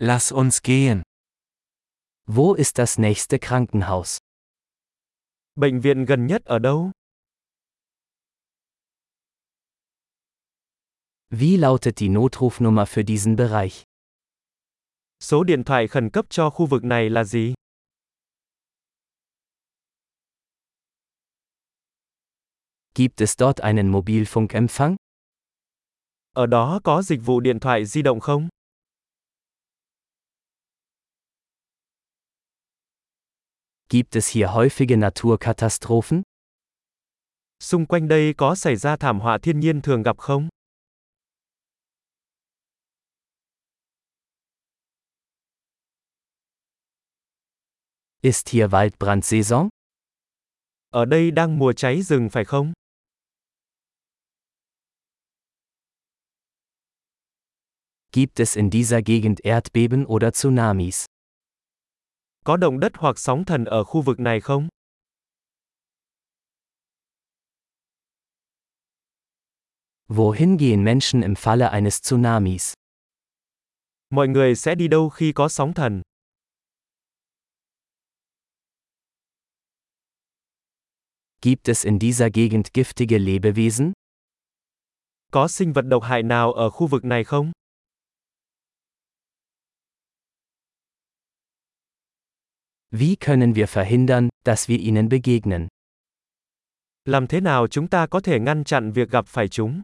Lass uns gehen. Wo ist das nächste Krankenhaus? Bệnh viện gần nhất ở đâu? Wie lautet die Notrufnummer für diesen Bereich? Số điện thoại khẩn cấp cho khu vực này là gì? Gibt es dort einen Mobilfunkempfang? Ở đó có dịch vụ điện thoại di động không? Gibt es hier häufige Naturkatastrophen? Xung quanh đây có xảy ra thảm họa thiên nhiên thường gặp không? Ist hier Waldbrandsaison? Ở đây đang mùa cháy rừng phải không? Gibt es in dieser Gegend Erdbeben oder Tsunamis? Có động đất hoặc sóng thần ở khu vực này không? Wohin gehen Menschen im Falle eines Tsunamis? Mọi người sẽ đi đâu khi có sóng thần? Gibt es in dieser Gegend giftige Lebewesen? Có sinh vật độc hại nào ở khu vực này không? Wie können wir verhindern, dass wir ihnen begegnen? Làm thế nào chúng ta có thể ngăn chặn việc gặp phải chúng?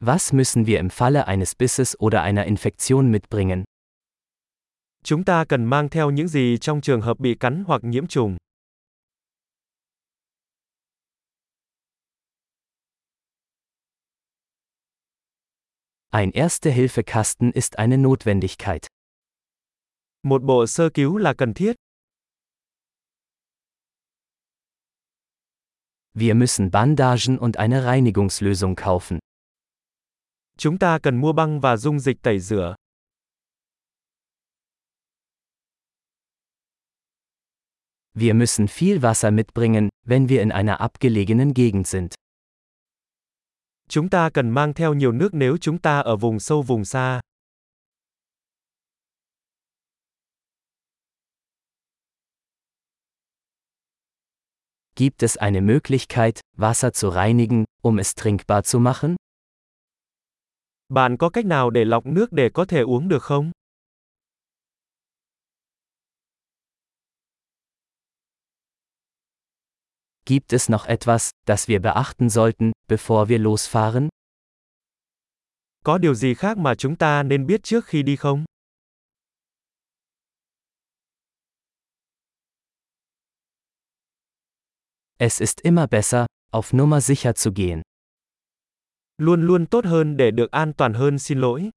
Was müssen wir im Falle eines Bisses oder einer Infektion mitbringen? Chúng ta cần mang theo những gì trong trường hợp bị cắn hoặc nhiễm trùng? Ein Erste-Hilfe-Kasten ist eine Notwendigkeit. Một bộ sơ cứu là cần thiết. Wir müssen Bandagen und eine Reinigungslösung kaufen. Chúng ta cần mua băng và dung dịch tẩy rửa. Wir müssen viel Wasser mitbringen, wenn wir in einer abgelegenen Gegend sind. Chúng ta cần mang theo nhiều nước nếu chúng ta ở vùng sâu vùng xa. Gibt es eine Möglichkeit, Wasser zu reinigen, um es trinkbar zu machen? Bạn có cách nào để lọc nước để có thể uống được không? Gibt es noch etwas, das wir beachten sollten, bevor wir losfahren? Có điều gì khác mà chúng ta nên biết trước khi đi không? Es ist immer besser, auf Nummer sicher zu gehen. Luôn luôn tốt hơn để được an toàn hơn xin lỗi.